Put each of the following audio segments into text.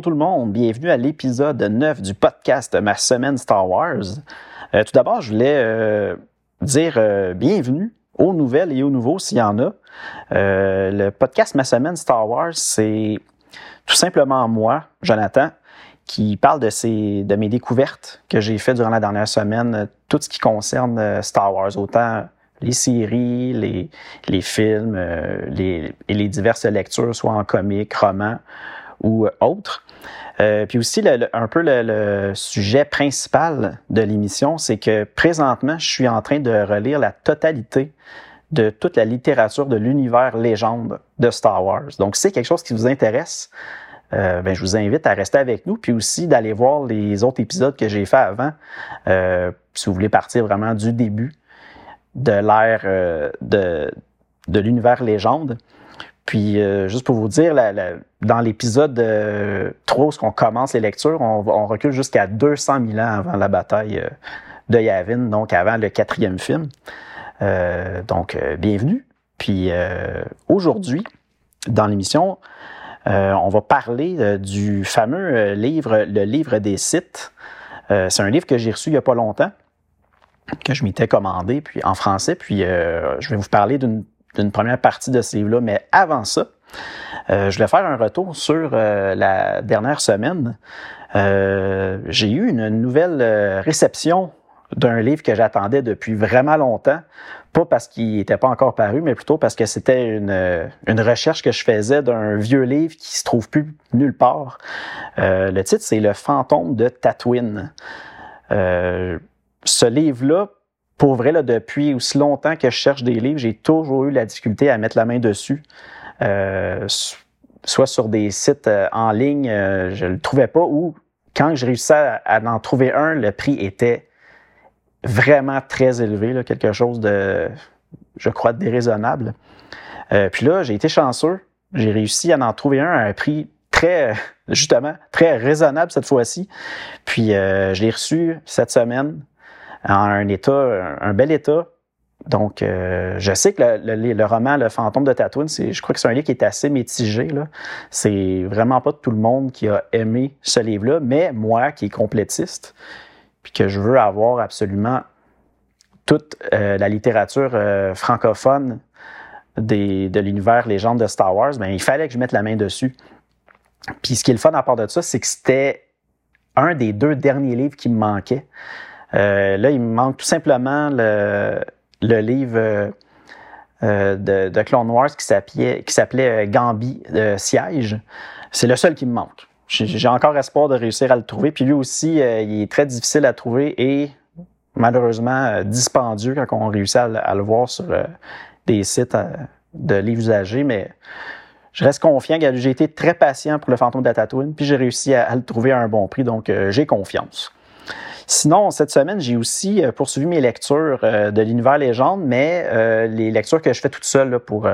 Bonjour tout le monde, bienvenue à l'épisode 9 du podcast Ma semaine Star Wars. Euh, tout d'abord, je voulais euh, dire euh, bienvenue aux nouvelles et aux nouveaux s'il y en a. le podcast Ma semaine Star Wars, c'est tout simplement moi, Jonathan, qui parle de, de mes découvertes que j'ai faites durant la dernière semaine, tout ce qui concerne Star Wars, autant les séries, les, films, les, et les diverses lectures, soit en comics, romans ou autres. Euh, puis aussi, un peu le, sujet principal de l'émission, c'est que présentement, je suis en train de relire la totalité de toute la littérature de l'univers légende de Star Wars. Donc, si c'est quelque chose qui vous intéresse, euh, ben, je vous invite à rester avec nous, puis aussi d'aller voir les autres épisodes que j'ai fait avant, euh, si vous voulez partir vraiment du début de l'ère euh, de, de l'univers légende. Puis, euh, juste pour vous dire, dans l'épisode 3, où commence les lectures, on, recule jusqu'à 200 000 ans avant la bataille euh, de Yavin, donc avant le quatrième film. Euh, donc, bienvenue. Puis, aujourd'hui, dans l'émission, on va parler du fameux livre, le livre des sites. C'est un livre que j'ai reçu il n'y a pas longtemps, que je m'étais commandé, puis en français. Puis, je vais vous parler d'une d'une première partie de ce livre-là. Mais avant ça, euh, je voulais faire un retour sur euh, la dernière semaine. Euh, j'ai eu une nouvelle réception d'un livre que j'attendais depuis vraiment longtemps. Pas parce qu'il n'était pas encore paru, mais plutôt parce que c'était une, une recherche que je faisais d'un vieux livre qui se trouve plus nulle part. le titre, c'est Le fantôme de Tatooine. ce livre-là, pour vrai, là, depuis aussi longtemps que je cherche des livres, j'ai toujours eu la difficulté à mettre la main dessus. Euh, soit sur des sites euh, en ligne, euh, je le trouvais pas, ou quand je réussissais à, en trouver un, le prix était vraiment très élevé, quelque chose de, je crois, déraisonnable. puis là, j'ai été chanceux. J'ai réussi à en trouver un à un prix très, justement, très raisonnable cette fois-ci. Puis je l'ai reçu cette semaine en un état, un, bel état. Donc, euh, je sais que le, roman Le fantôme de Tatooine, je crois que c'est un livre qui est assez mitigé. C'est vraiment pas tout le monde qui a aimé ce livre-là, mais moi, qui est complétiste, puis que je veux avoir absolument toute euh, la littérature euh, francophone de l'univers légende de Star Wars, bien, il fallait que je mette la main dessus. Puis ce qui est le fun à part de ça, c'est que c'était un des deux derniers livres qui me manquait. Euh, là, il me manque tout simplement le, livre euh, euh de, de, Clone Wars qui s'appelait, euh, Gambi de Siège. C'est le seul qui me manque. J'ai encore espoir de réussir à le trouver. Puis lui aussi, il est très difficile à trouver et malheureusement dispendieux quand on réussit à, le voir sur des sites de livres usagés. Mais je reste confiant. J'ai été très patient pour le fantôme de Tatooine, puis j'ai réussi à, le trouver à un bon prix, donc j'ai confiance. Sinon, cette semaine, j'ai aussi euh, poursuivi mes lectures euh, de l'univers légende, mais euh, les lectures que je fais toute seule pour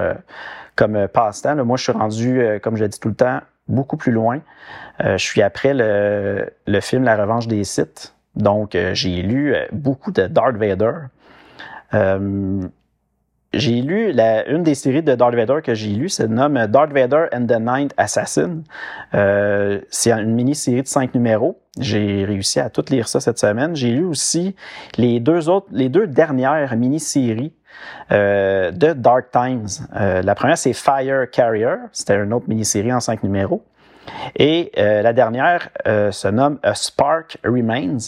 comme passe-temps. Moi, je suis rendu, comme je le dis tout le temps, beaucoup plus loin. je suis après le, le, film La Revanche des Sith. Donc, j'ai lu beaucoup de Darth Vader. J'ai lu la, une des séries de Darth Vader que j'ai lu, se nomme Darth Vader and the Ninth Assassin. Euh, c'est une mini-série de cinq numéros. J'ai réussi à tout lire ça cette semaine. J'ai lu aussi les deux autres, les deux dernières mini-séries euh, de Dark Times. Euh, la première, c'est Fire Carrier. C'était une autre mini-série en cinq numéros. Et euh, la dernière euh, se nomme A Spark Remains.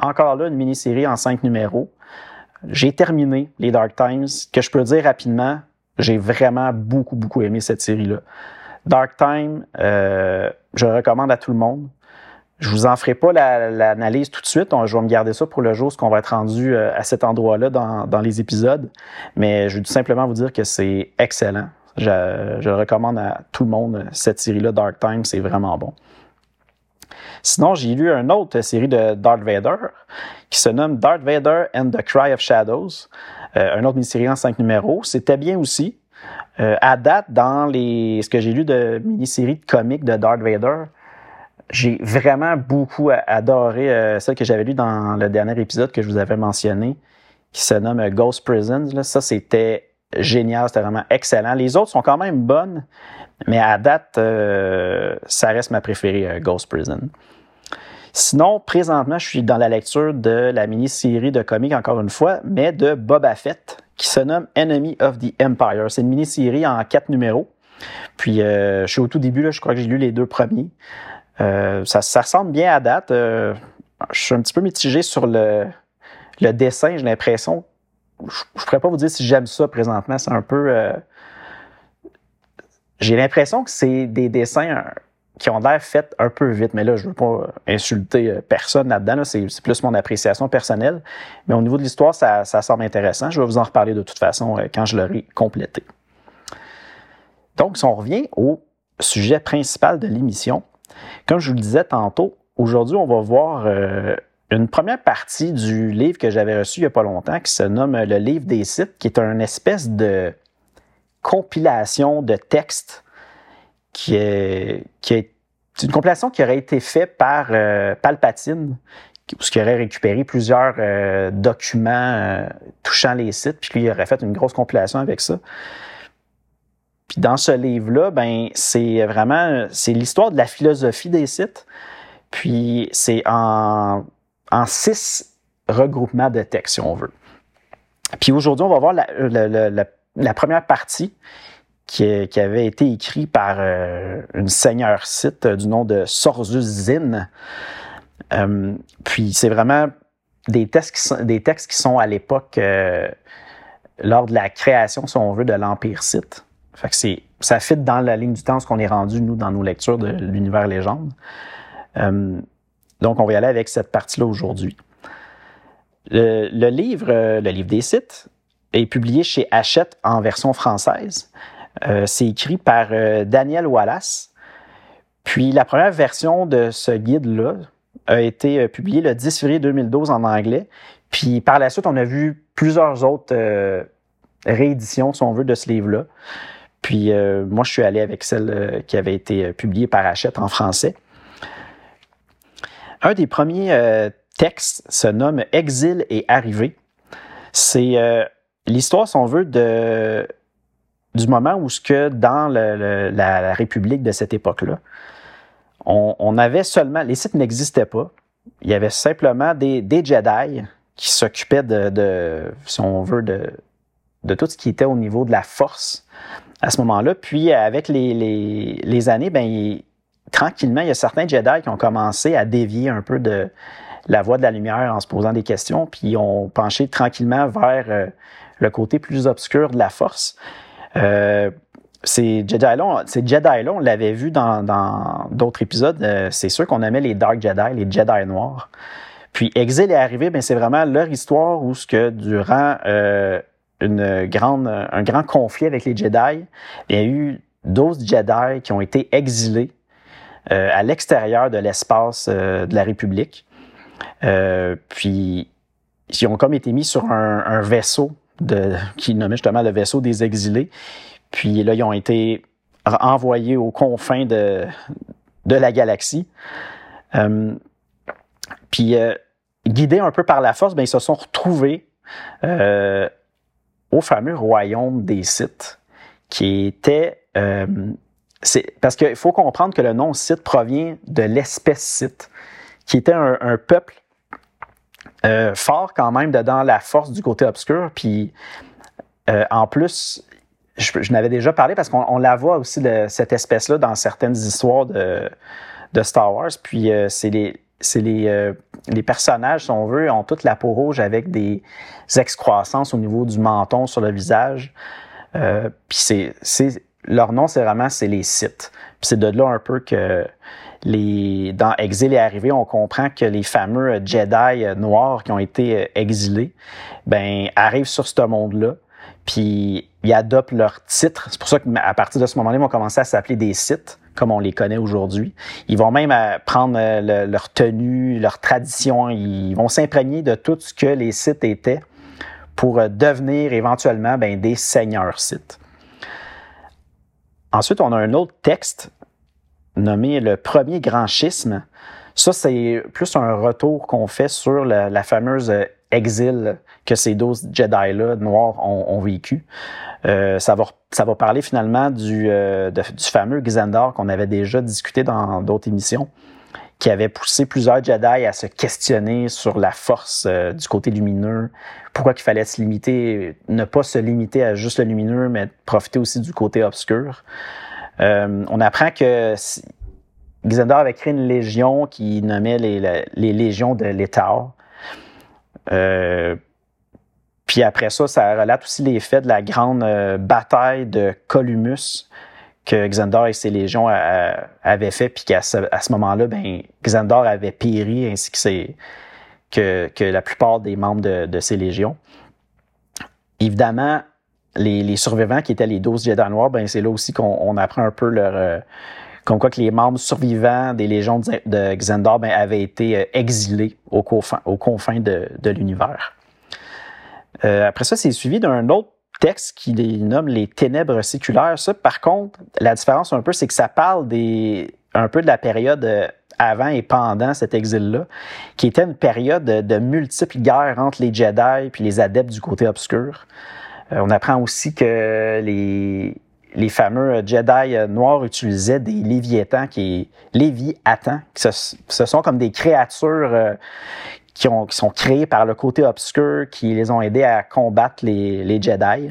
Encore là, une mini-série en cinq numéros. J'ai terminé les Dark Times. Que je peux dire rapidement, j'ai vraiment beaucoup, beaucoup aimé cette série-là. Dark Time, euh, je recommande à tout le monde. Je vous en ferai pas l'analyse tout de suite. je vais me garder ça pour le jour, ce qu'on va être rendu euh, à cet endroit-là dans, dans, les épisodes. Mais je veux simplement vous dire que c'est excellent. Je, je recommande à tout le monde cette série-là, Dark Time, c'est vraiment bon. Sinon, j'ai lu une autre série de Darth Vader qui se nomme Darth Vader and the Cry of Shadows, euh, un autre mini-série en cinq numéros. C'était bien aussi. Euh, à date, dans les, ce que j'ai lu de mini-séries de comics de Darth Vader, j'ai vraiment beaucoup adoré euh, celle que j'avais lu dans le dernier épisode que je vous avais mentionné, qui se nomme Ghost Prisons. Ça, c'était génial, c'était vraiment excellent. Les autres sont quand même bonnes, mais à date, euh, ça reste ma préférée, euh, Ghost Prison. Sinon, présentement, je suis dans la lecture de la mini-série de comics, encore une fois, mais de Boba Fett, qui se nomme Enemy of the Empire. C'est une mini-série en quatre numéros. Puis, euh, je suis au tout début, là, je crois que j'ai lu les deux premiers. ça, ça ressemble bien à date. je suis un petit peu mitigé sur le, le dessin, j'ai l'impression. Je ne pourrais pas vous dire si j'aime ça présentement. C'est un peu j'ai l'impression que c'est des dessins euh, qui ont l'air faits un peu vite, mais là, je veux pas insulter euh, personne là-dedans. C'est plus mon appréciation personnelle. Mais au niveau de l'histoire, ça, semble intéressant. Je vais vous en reparler de toute façon euh, quand je l'aurai complété. Donc, si on revient au sujet principal de l'émission, comme je vous le disais tantôt, aujourd'hui, on va voir une première partie du livre que j'avais reçu il n'y a pas longtemps qui se nomme Le livre des sites, qui est une espèce de compilation de textes qui est, qui est une compilation qui aurait été faite par euh, Palpatine, qui aurait récupéré plusieurs euh, documents euh, touchant les sites, puis lui aurait fait une grosse compilation avec ça. Puis dans ce livre-là, ben c'est vraiment c'est l'histoire de la philosophie des sites. Puis c'est en, en six regroupements de textes, si on veut. Puis aujourd'hui, on va voir la, première partie qui, avait été écrite par euh, une seigneur site du nom de Sorzus Zin. Euh, puis c'est vraiment des textes qui sont, des textes qui sont à l'époque euh, lors de la création, si on veut, de l'Empire c'est, ça fit dans la ligne du temps ce qu'on est rendu, nous, dans nos lectures de l'univers légende. Donc, on va y aller avec cette partie-là aujourd'hui. Le, livre, le livre des sites, est publié chez Hachette en version française. Euh, c'est écrit par euh, Daniel Wallace. Puis la première version de ce guide-là a été euh, publiée le 10 février 2012 en anglais. Puis par la suite, on a vu plusieurs autres rééditions, si on veut, de ce livre-là. Puis moi, je suis allé avec celle qui avait été publiée par Hachette en français. Un des premiers textes se nomme Exil et arrivée. C'est l'histoire, si on veut, du moment où ce que dans la, République de cette époque-là, on, avait seulement, les sites n'existaient pas. Il y avait simplement des, Jedi qui s'occupaient de, si on veut, de, de tout ce qui était au niveau de la force à ce moment-là. Puis avec les, années, ben, tranquillement, il y a certains Jedi qui ont commencé à dévier un peu de la voie de la lumière en se posant des questions, puis ont penché tranquillement vers euh, le côté plus obscur de la force. Euh, ces Jedi-là, on l'avait vu dans d'autres épisodes, euh, c'est sûr qu'on aimait les Dark Jedi, les Jedi noirs. Puis Exil est arrivé, c'est vraiment leur histoire où ce que durant euh, une grande, un grand conflit avec les Jedi, il y a eu 12 Jedi qui ont été exilés à l'extérieur de l'espace de la République. puis ils ont comme été mis sur un, un vaisseau de, qui nommait justement le vaisseau des exilés. Puis là, ils ont été envoyés aux confins de, de la galaxie. Euh, puis, euh, guidés un peu par la force, bien, ils se sont retrouvés euh, au fameux royaume des Sith, qui était... parce qu'il faut comprendre que le nom Sith provient de l'espèce Sith, qui était un peuple euh, fort quand même dedans la force du côté obscur. Puis euh, en plus, je, n'avais déjà parlé parce qu'on la voit aussi de cette espèce-là dans certaines histoires de, de Star Wars. Puis euh, c'est les c'est les, les personnages, si on veut, ont toute la peau rouge avec des excroissances au niveau du menton sur le visage. puis c'est leur nom, c'est vraiment c'est les Sith. Puis c'est de là un peu que les, dans Exil et Arrivé, on comprend que les fameux Jedi noirs qui ont été exilés, ben arrivent sur ce monde-là. puis ils adoptent leur titre. C'est pour ça qu'à partir de ce moment-là, ils vont commencer à s'appeler des sites, comme on les connaît aujourd'hui. Ils vont même euh, prendre euh, leur tenue, leur tradition. Ils vont s'imprégner de tout ce que les sites étaient pour euh, devenir éventuellement ben, des seigneurs sites. Ensuite, on a un autre texte nommé le premier grand schisme. Ça, c'est plus un retour qu'on fait sur la, fameuse exil que ces 12 Jedi-là noirs ont, vécu. Euh, ça, va, parler finalement du, euh, du fameux Xandar qu'on avait déjà discuté dans d'autres émissions, qui avait poussé plusieurs Jedi à se questionner sur la force euh, du côté lumineux, pourquoi il fallait se limiter, ne pas se limiter à juste le lumineux, mais profiter aussi du côté obscur. on apprend que Xandar avait créé une légion qui nommait les, les légions de l'État. Euh, puis après ça, ça relate aussi les faits de la grande euh, bataille de Columus que Xandor et ses légions avaient fait, puis qu'à ce, moment-là, ben, Xandor avait péri, ainsi que, que, que la plupart des membres de, de ses légions. Évidemment, les, les, survivants qui étaient les 12 Jedi noirs, ben, c'est là aussi qu'on apprend un peu leur... Euh, comme quoi que les membres survivants des légions de Xandor ben, avaient été euh, exilés aux confins, aux confins de, de l'univers. Euh, après ça, c'est suivi d'un autre texte qui les nomme les ténèbres séculaires. Ça, par contre, la différence un peu, c'est que ça parle des, un peu de la période euh, avant et pendant cet exil-là, qui était une période de, multiples guerres entre les Jedi puis les adeptes du côté obscur. on apprend aussi que les, les fameux Jedi noirs utilisaient des léviathans, qui léviathans, qui ce, sont comme des créatures euh, qui, ont, qui sont créées par le côté obscur, qui les ont aidés à combattre les, les Jedi.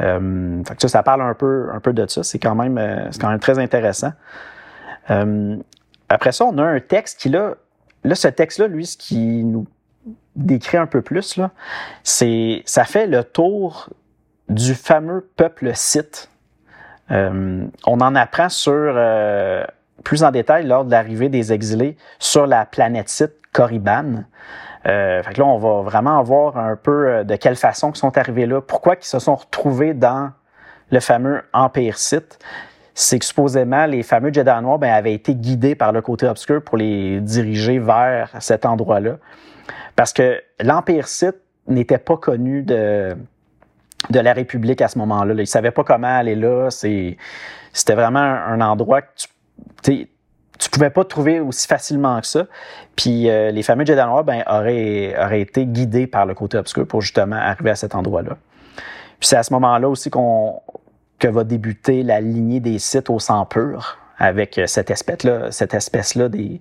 Euh, ça, parle un peu, un peu de ça. C'est quand même, euh, quand même très intéressant. Euh, après ça, on a un texte qui là, là, ce texte-là, lui, ce qui nous décrit un peu plus c'est, ça fait le tour du fameux peuple site. Euh, on en apprend sur plus en détail lors de l'arrivée des exilés sur la planète site Corriban. Euh, fait que là, on va vraiment voir un peu euh, de quelle façon ils sont arrivés là, pourquoi ils se sont retrouvés dans le fameux Empire Sith. C'est que supposément, les fameux Jedi Noirs ben, avaient été guidés par le côté obscur pour les diriger vers cet endroit-là. Parce que l'Empire Sith n'était pas connu de, de la République à ce moment-là. Ils ne savaient pas comment aller là. C'était vraiment un, endroit que tu tu pouvais pas trouver aussi facilement que ça. Puis euh, les fameux Jedi Noirs ben, auraient, auraient été guidés par le côté obscur pour justement arriver à cet endroit-là. Puis c'est à ce moment-là aussi qu'on que va débuter la lignée des sites au sang pur avec cette espèce-là, cette espèce-là des,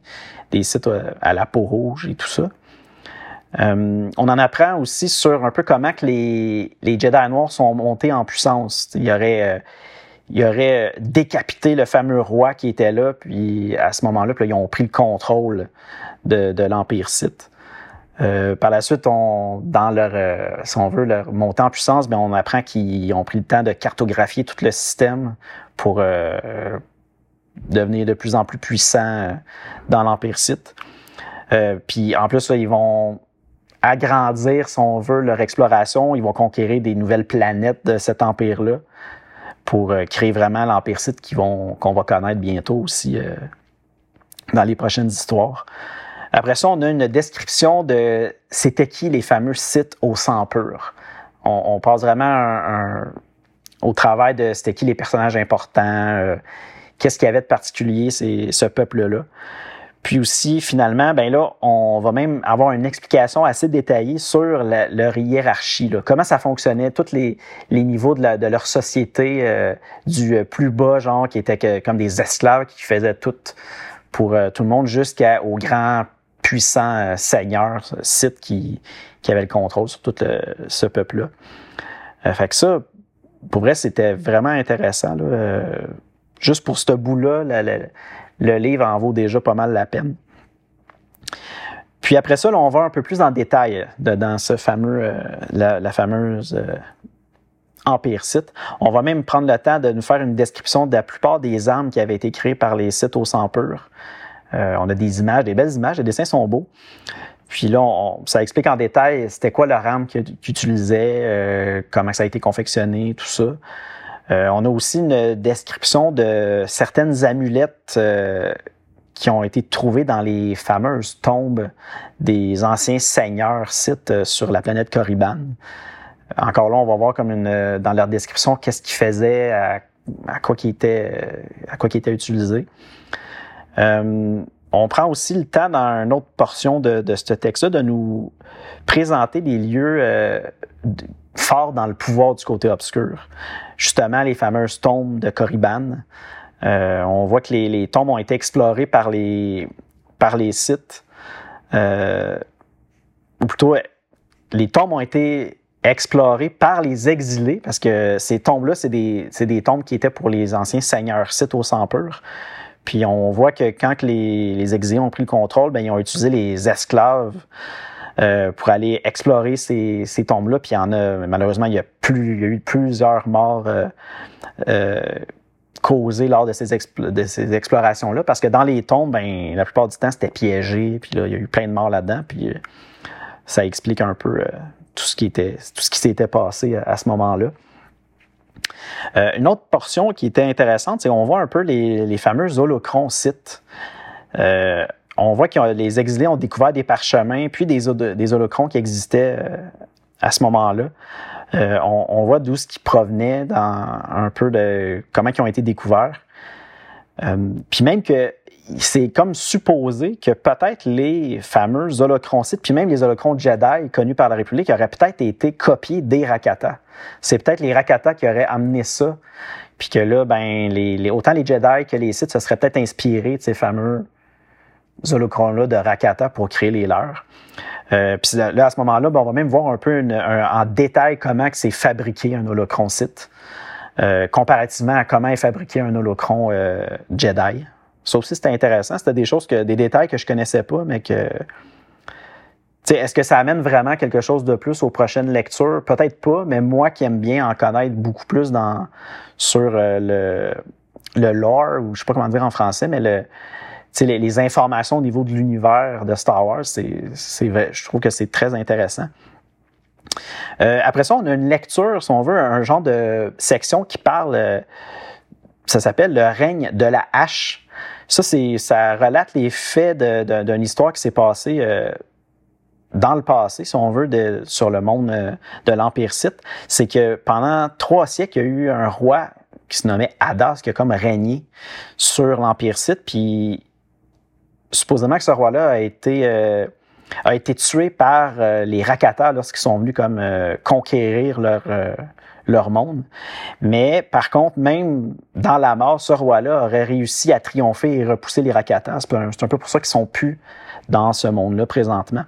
des sites euh, à la peau rouge et tout ça. Euh, on en apprend aussi sur un peu comment que les, les Jedi noirs sont montés en puissance. Il y aurait, euh, il aurait décapité le fameux roi qui était là, puis à ce moment-là, ils ont pris le contrôle de, de l'Empire Sith. Euh, par la suite, on, dans leur, euh, si on veut, leur montée en puissance, bien, on apprend qu'ils ont pris le temps de cartographier tout le système pour euh, devenir de plus en plus puissants dans l'Empire Sith. puis en plus, là, ils vont agrandir, si on veut, leur exploration. Ils vont conquérir des nouvelles planètes de cet empire-là pour euh, créer vraiment l'empire site qu'on va connaître bientôt aussi euh, dans les prochaines histoires. Après ça, on a une description de c'était qui les fameux sites au sang pur. On, passe vraiment au travail de c'était qui les personnages importants, euh, qu'est-ce qu'il y avait de particulier, ce peuple-là. Puis aussi, finalement, ben là, on va même avoir une explication assez détaillée sur leur hiérarchie. Là. Comment ça fonctionnait, tous les, niveaux de, la, leur société, euh, du plus bas, genre, qui étaient que, comme des esclaves qui faisaient tout pour euh, tout le monde, jusqu'au grand puissant euh, seigneur, Sith, qui, avait le contrôle sur tout ce peuple-là. fait que ça, pour vrai, c'était vraiment intéressant. Là, juste pour ce bout-là, le livre en vaut déjà pas mal la peine. Puis après ça, on va un peu plus en détail dans ce fameux, euh, la, fameuse euh, Empire Sith. On va même prendre le temps de nous faire une description de la plupart des armes qui avaient été créées par les sites au sang. Euh, on a des images, des belles images, les dessins sont beaux. Puis là, ça explique en détail c'était quoi le RAM qu'ils utilisaient, comment ça a été confectionné, tout ça. On a aussi une description de certaines amulettes qui ont été trouvées dans les fameuses tombes des anciens seigneurs sites sur la planète Corriban. Encore là, on va voir comme dans leur description qu'est-ce qu'ils faisaient, à, quoi qui était, à. Euh, on prend aussi le temps dans une autre portion de, ce texte-là de nous présenter des lieux euh, forts dans le pouvoir du côté obscur. Justement, les fameuses tombes de Corriban. Euh, on voit que les, tombes ont été explorées par les, par les sites. ou plutôt, les tombes ont été explorées par les exilés, parce que ces tombes-là, c'est des, des, tombes qui étaient pour les anciens seigneurs sites au sang. Puis on voit que quand les, les exilés ont pris le contrôle, ben, ils ont utilisé les esclaves euh, pour aller explorer ces, ces tombes-là. Puis il y en a, malheureusement, il y a, plus, y a eu plusieurs morts euh, euh, causées lors de ces, de ces explorations-là. Parce que dans les tombes, ben, la plupart du temps, c'était piégé. Puis là, il y a eu plein de morts là-dedans. Puis euh, ça explique un peu tout ce qui était, tout ce qui s'était passé à, ce moment-là. Euh, une autre portion qui était intéressante, c'est qu'on voit un peu les, les fameux holocrons sites. Euh, on voit que les exilés ont découvert des parchemins, puis des, des holocrons qui existaient euh, à ce moment-là. On, on, voit d'où ce qui provenait dans un peu de comment ils ont été découverts. puis même que c'est comme supposé que peut-être les fameux holocronsites, puis même les holocrons Jedi connus par la République, auraient peut-être été copiés des Rakata. C'est peut-être les Rakata qui auraient amené ça, puis que là, ben, les, autant les Jedi que les Sith se seraient peut-être inspirés de ces fameux holocrons-là de Rakata pour créer les leurs. Euh, puis là, à ce moment-là, ben, on va même voir un peu en détail comment c'est fabriqué un holocron Sith, euh, comparativement à comment est fabriqué un holocron euh, Jedi. Ça aussi, c'était intéressant. C'était des choses que, des détails que je connaissais pas, mais que. Est-ce que ça amène vraiment quelque chose de plus aux prochaines lectures? Peut-être pas, mais moi qui aime bien en connaître beaucoup plus dans, sur euh, le, le lore, ou je sais pas comment dire en français, mais le, les, les informations au niveau de l'univers de Star Wars, c'est, je trouve que c'est très intéressant. Euh, après ça, on a une lecture, si on veut, un genre de section qui parle, euh, ça s'appelle le règne de la hache. Ça, ça relate les faits d'une histoire qui s'est passée euh, dans le passé, si on veut, de, sur le monde euh, de l'Empire Sith. C'est que pendant trois siècles, il y a eu un roi qui se nommait Hadas, qui a comme régné sur l'Empire Sith. Puis, supposément que ce roi-là a été... Euh, a été tué par les Rakata lorsqu'ils sont venus comme conquérir leur, leur monde. Mais par contre, même dans la mort, ce roi-là aurait réussi à triompher et repousser les Rakata. C'est un, peu pour ça qu'ils sont plus dans ce monde-là présentement.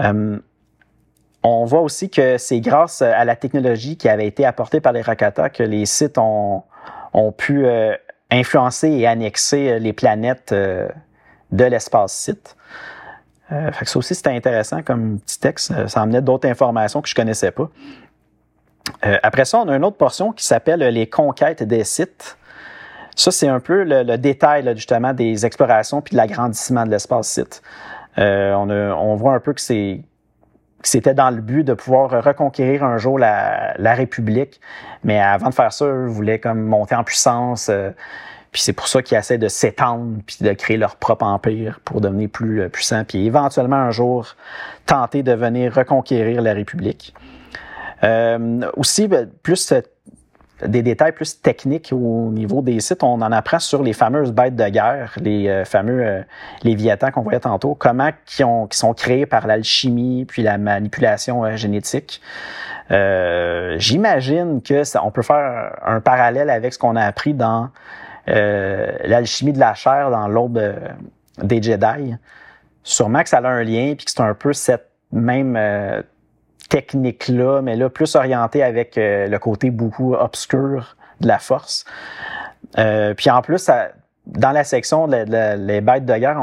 Euh, on voit aussi que c'est grâce à la technologie qui avait été apportée par les Rakata que les sites ont, ont pu euh, influencer et annexer euh, les planètes de l'espace site. fait que ça aussi, c'était intéressant comme petit texte. Ça amenait d'autres informations que je connaissais pas. Euh, après ça, on a une autre portion qui s'appelle les conquêtes des sites. Ça, c'est un peu le, détail justement des explorations puis de l'agrandissement de l'espace site. Euh, on, voit un peu que c'était dans le but de pouvoir reconquérir un jour la, République. Mais avant de faire ça, ils voulaient comme monter en puissance. Euh, puis c'est pour ça qu'ils essaient de s'étendre puis de créer leur propre empire pour devenir plus puissant. Puis éventuellement un jour tenter de venir reconquérir la République. Euh, aussi, ben, plus euh, des détails plus techniques au niveau des sites, on en apprend sur les fameuses bêtes de guerre, les euh, fameux Léviathans qu'on voyait tantôt, comment qui, ont, qui sont créés par l'alchimie puis la manipulation génétique. J'imagine que ça, on peut faire un parallèle avec ce qu'on a appris dans l'alchimie de la chair dans l'aube des Jedi. Sûrement que ça a un lien puis que c'est un peu cette même technique-là, mais là, plus orienté avec euh, le côté beaucoup obscur de la force. Euh, puis en plus, dans la section les bêtes de guerre,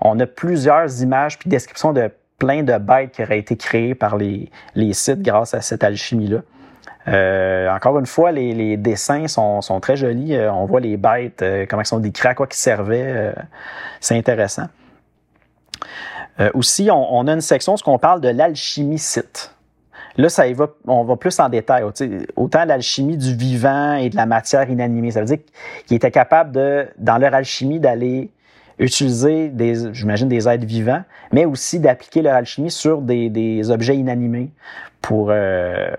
on, a plusieurs images puis descriptions de plein de bêtes qui auraient été créées par les sites grâce à cette alchimie-là. Euh, encore une fois, les, dessins sont, très jolis. on voit les bêtes, comment ils sont décrits, à quoi ils servaient. c'est intéressant. Euh, aussi, on, a une section, ce qu'on parle de l'alchimie site. Là, ça va, on va plus en détail. Autant l'alchimie du vivant et de la matière inanimée. Ça veut dire qu'ils étaient capables de, dans leur alchimie, d'aller utiliser des, j'imagine, des êtres vivants, mais aussi d'appliquer leur alchimie sur des, objets inanimés pour, euh,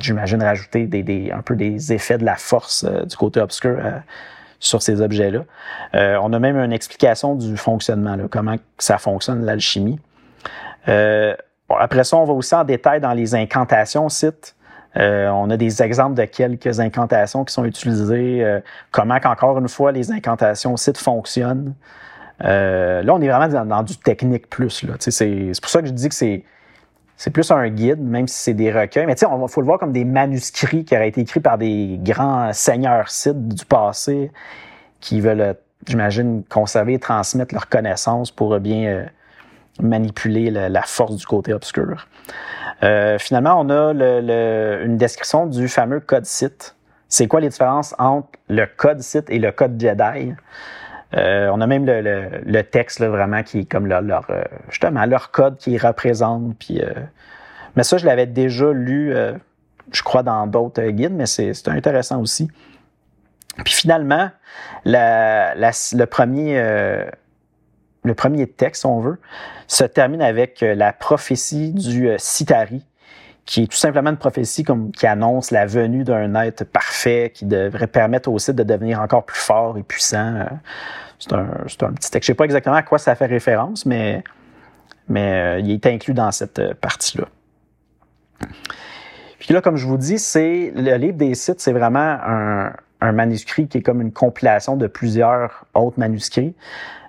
j'imagine, rajouter un peu des effets de la force euh, du côté obscur euh, sur ces objets-là. on a même une explication du fonctionnement, comment ça fonctionne, l'alchimie. après ça, on va aussi en détail dans les incantations site. on a des exemples de quelques incantations qui sont utilisées, comment qu'encore une fois les incantations site fonctionnent. Euh, là, on est vraiment dans, du technique plus. C'est pour ça que je dis que c'est c'est plus un guide, même si c'est des recueils. Mais tu sais, il faut le voir comme des manuscrits qui auraient été écrits par des grands seigneurs sites du passé qui veulent, j'imagine, conserver et transmettre leurs connaissances pour bien euh, manipuler la, force du côté obscur. Euh, finalement, on a une description du fameux code site. C'est quoi les différences entre le code site et le code Jedi? Euh, on a même le, texte là, vraiment qui est comme leur, leur euh, justement leur code qui représente. Puis, euh, mais ça, je l'avais déjà lu, je crois, dans d'autres guides, mais c'est intéressant aussi. Puis finalement, le, premier, le premier texte, on veut, se termine avec la prophétie du Sitari, qui est tout simplement une prophétie comme, qui annonce la venue d'un être parfait qui devrait permettre au site de devenir encore plus fort et puissant. C'est un, petit texte. Je ne sais pas exactement à quoi ça fait référence, mais, mais euh, il est inclus dans cette euh, partie-là. Puis là, comme je vous dis, c'est le livre des sites, c'est vraiment un, manuscrit qui est comme une compilation de plusieurs autres manuscrits.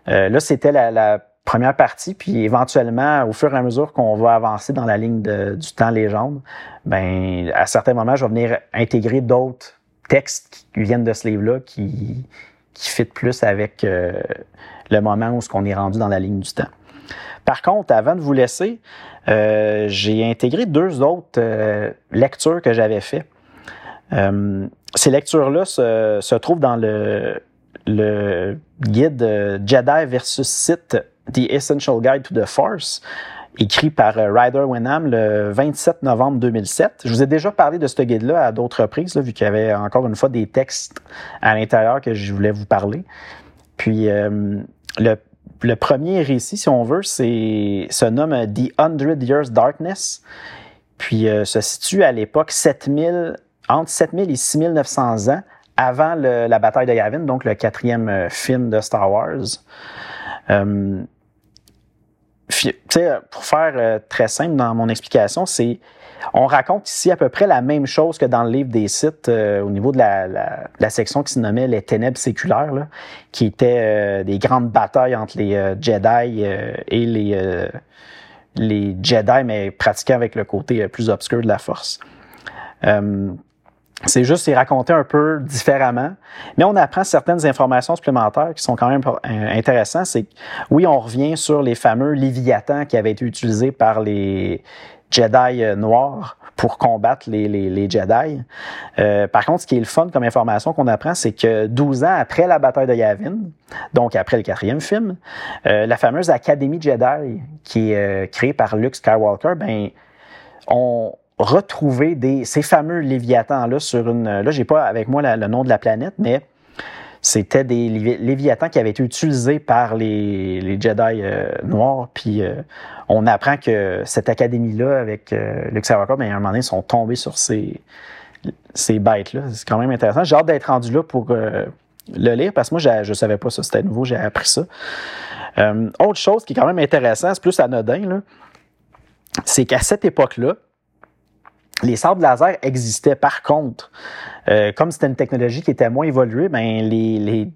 Euh, là, c'était la, première partie, puis éventuellement, au fur et à mesure qu'on va avancer dans la ligne du temps légende, ben à certains moments, je vais venir intégrer d'autres textes qui viennent de ce livre-là qui, qui fit plus avec euh, le moment où on est rendu dans la ligne du temps. Par contre, avant de vous laisser, euh, j'ai intégré deux autres euh, lectures que j'avais faites. ces lectures-là se, se, trouvent dans le, le guide Jedi versus Sith, The Essential Guide to the Force, écrit par euh, Ryder Wenham le 27 novembre 2007. Je vous ai déjà parlé de ce guide-là à d'autres reprises, vu qu'il y avait encore une fois des textes à l'intérieur que je voulais vous parler. Puis euh, le, premier récit, si on veut, c'est se nomme euh, The Hundred Years Darkness. Puis se situe à l'époque 7000, entre 7000 et 6900 ans avant la bataille de Yavin, donc le quatrième film de Star Wars pour faire euh, très simple dans mon explication, c'est on raconte ici à peu près la même chose que dans le livre des sites euh, au niveau de la, section qui se nommait les ténèbres séculaires, qui étaient euh, des grandes batailles entre les Jedi et les, les Jedi, mais pratiqués avec le côté plus obscur de la force. C'est juste, c'est raconté un peu différemment, mais on apprend certaines informations supplémentaires qui sont quand même intéressantes. C'est oui, on revient sur les fameux Léviathans qui avaient été utilisés par les Jedi euh, noirs pour combattre les, les, Jedi. Euh, par contre, ce qui est le fun comme information qu'on apprend, c'est que 12 ans après la bataille de Yavin, donc après le quatrième film, euh, la fameuse Académie Jedi qui est créée par Luke Skywalker, ben on, retrouver des, ces fameux Léviathans-là sur une. Là, j'ai pas avec moi le nom de la planète, mais c'était des Léviathans qui avaient été utilisés par les, les Jedi euh, noirs. Puis euh, on apprend que cette académie-là, avec euh, Luke Skywalker, ben, à un moment donné, ils sont tombés sur ces, ces bêtes-là. C'est quand même intéressant. J'ai hâte d'être rendu là pour le lire parce que moi, je ne savais pas ça. C'était nouveau, j'ai appris ça. autre chose qui est quand même intéressant, c'est plus anodin, c'est qu'à cette époque-là, les sabres laser existaient. Par contre, euh, comme c'était une technologie qui était moins évoluée, ben les, les,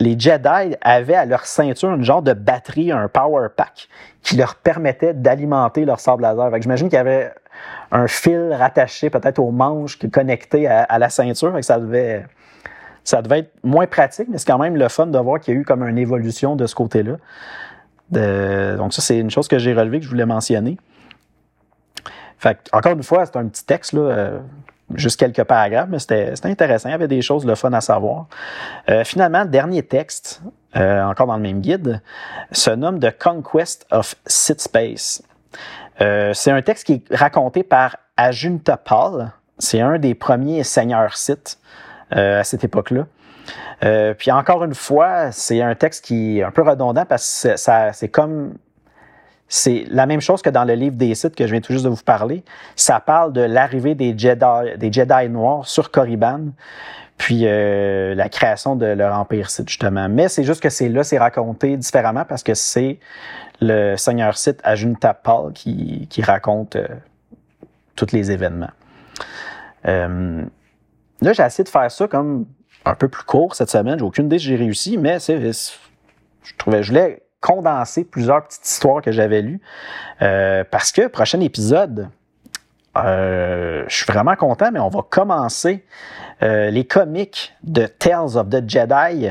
les Jedi avaient à leur ceinture une genre de batterie, un power pack, qui leur permettait d'alimenter leur sable laser. J'imagine qu'il y avait un fil rattaché peut-être au manche connecté à, à la ceinture. ça devait, ça devait être moins pratique, mais c'est quand même le fun de voir qu'il y a eu comme une évolution de ce côté-là. donc ça, c'est une chose que j'ai relevée, que je voulais mentionner encore une fois, c'est un petit texte. Là, euh, juste quelques paragraphes, mais c'était intéressant. Il y avait des choses, le fun à savoir. Euh, finalement, le dernier texte, euh, encore dans le même guide, se nomme The Conquest of Sith Space. Euh, c'est un texte qui est raconté par Ajuntapal. C'est un des premiers seigneurs Sith à cette époque-là. puis encore une fois, c'est un texte qui est un peu redondant parce que c'est comme c'est la même chose que dans le livre des sites que je viens tout juste de vous parler. Ça parle de l'arrivée des Jedi, des Jedi noirs sur Korriban, puis euh, la création de leur empire Sith, justement. Mais c'est juste que c'est là, c'est raconté différemment parce que c'est le Seigneur Sith Ajuntapal qui, qui raconte euh, tous les événements. Euh, là, j'ai essayé de faire ça comme un peu plus court cette semaine. J'ai aucune idée si j'ai réussi, mais c'est, je trouvais, je voulais condenser plusieurs petites histoires que j'avais lues. Euh, parce que prochain épisode, euh, je suis vraiment content, mais on va commencer euh, les comics de Tales of the Jedi.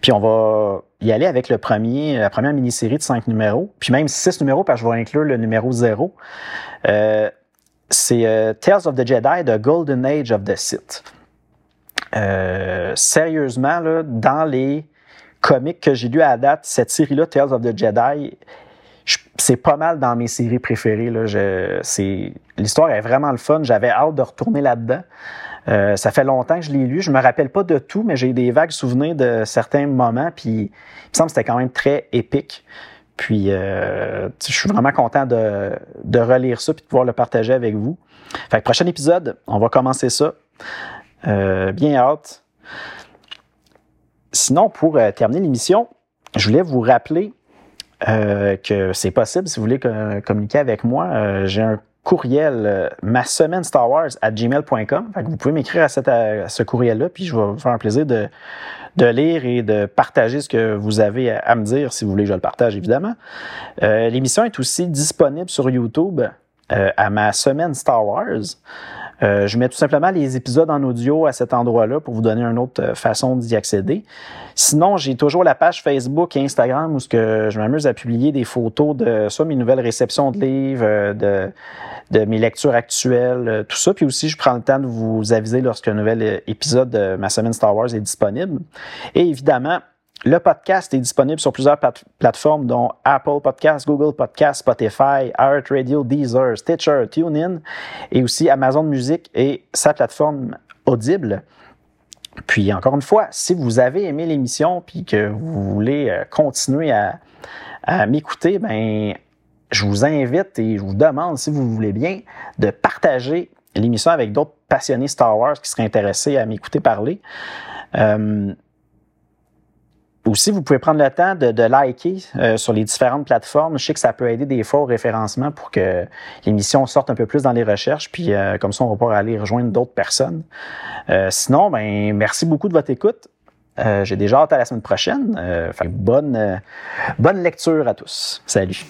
Puis on va y aller avec le premier, la première mini-série de cinq numéros, puis même six numéros, parce que je vais inclure le numéro zéro. c'est Tales of the Jedi, The Golden Age of the Sith. sérieusement, là, dans les comique que j'ai lu à la date, cette série-là, Tales of the Jedi, c'est pas mal dans mes séries préférées. l'histoire est vraiment le fun. J'avais hâte de retourner là-dedans. Euh, ça fait longtemps que je l'ai lu. Je me rappelle pas de tout, mais j'ai des vagues souvenirs de certains moments. Puis, il me semble que c'était quand même très épique. Puis, euh, je suis vraiment content de, de relire ça puis de pouvoir le partager avec vous. Fait que prochain épisode, on va commencer ça. Euh, bien hâte. Sinon, pour euh, terminer l'émission, je voulais vous rappeler euh, que c'est possible, si vous voulez communiquer avec moi, euh, j'ai un courriel, ma semaine Star Wars à gmail.com. Vous pouvez m'écrire à, ce courriel-là, puis je vais vous faire un plaisir de, lire et de partager ce que vous avez à, me dire, si vous voulez que je le partage, évidemment. L'émission est aussi disponible sur YouTube à ma semaine Star Wars. Euh, je mets tout simplement les épisodes en audio à cet endroit-là pour vous donner une autre euh, façon d'y accéder. Sinon, j'ai toujours la page Facebook et Instagram où je m'amuse à publier des photos de soit mes nouvelles réceptions de livres, euh, de, de mes lectures actuelles, tout ça. Puis aussi, je prends le temps de vous aviser lorsqu'un nouvel épisode de ma semaine Star Wars est disponible. Et évidemment, le podcast est disponible sur plusieurs plateformes, dont Apple Podcasts, Google Podcasts, Spotify, Radio, Deezer, Stitcher, TuneIn, et aussi Amazon Music et sa plateforme Audible. Puis encore une fois, si vous avez aimé l'émission puis que vous voulez euh, continuer à, m'écouter, ben je vous invite et je vous demande, si vous voulez bien, de partager l'émission avec d'autres passionnés Star Wars qui seraient intéressés à m'écouter parler. Euh, aussi, vous pouvez prendre le temps de, liker euh, sur les différentes plateformes. Je sais que ça peut aider des fois au référencement pour que l'émission sorte un peu plus dans les recherches, puis euh, comme ça, on va pouvoir aller rejoindre d'autres personnes. Euh, sinon, ben merci beaucoup de votre écoute. J'ai déjà hâte à la semaine prochaine. bonne, bonne lecture à tous. Salut.